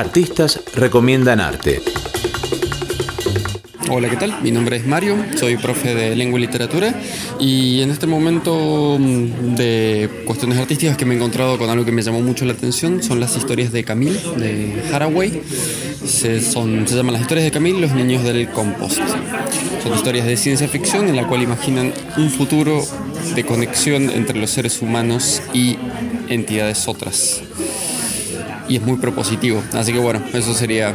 Artistas recomiendan arte. Hola, ¿qué tal? Mi nombre es Mario, soy profe de lengua y literatura y en este momento mm, de cuestiones artísticas que me he encontrado con algo que me llamó mucho la atención son las historias de Camille, de Haraway. Se, llaman las historias de Camille, los niños del compost. Son historias de ciencia ficción en la cual imaginan un futuro de conexión entre los seres humanos y entidades otras. Y es muy propositivo. Así que bueno, eso sería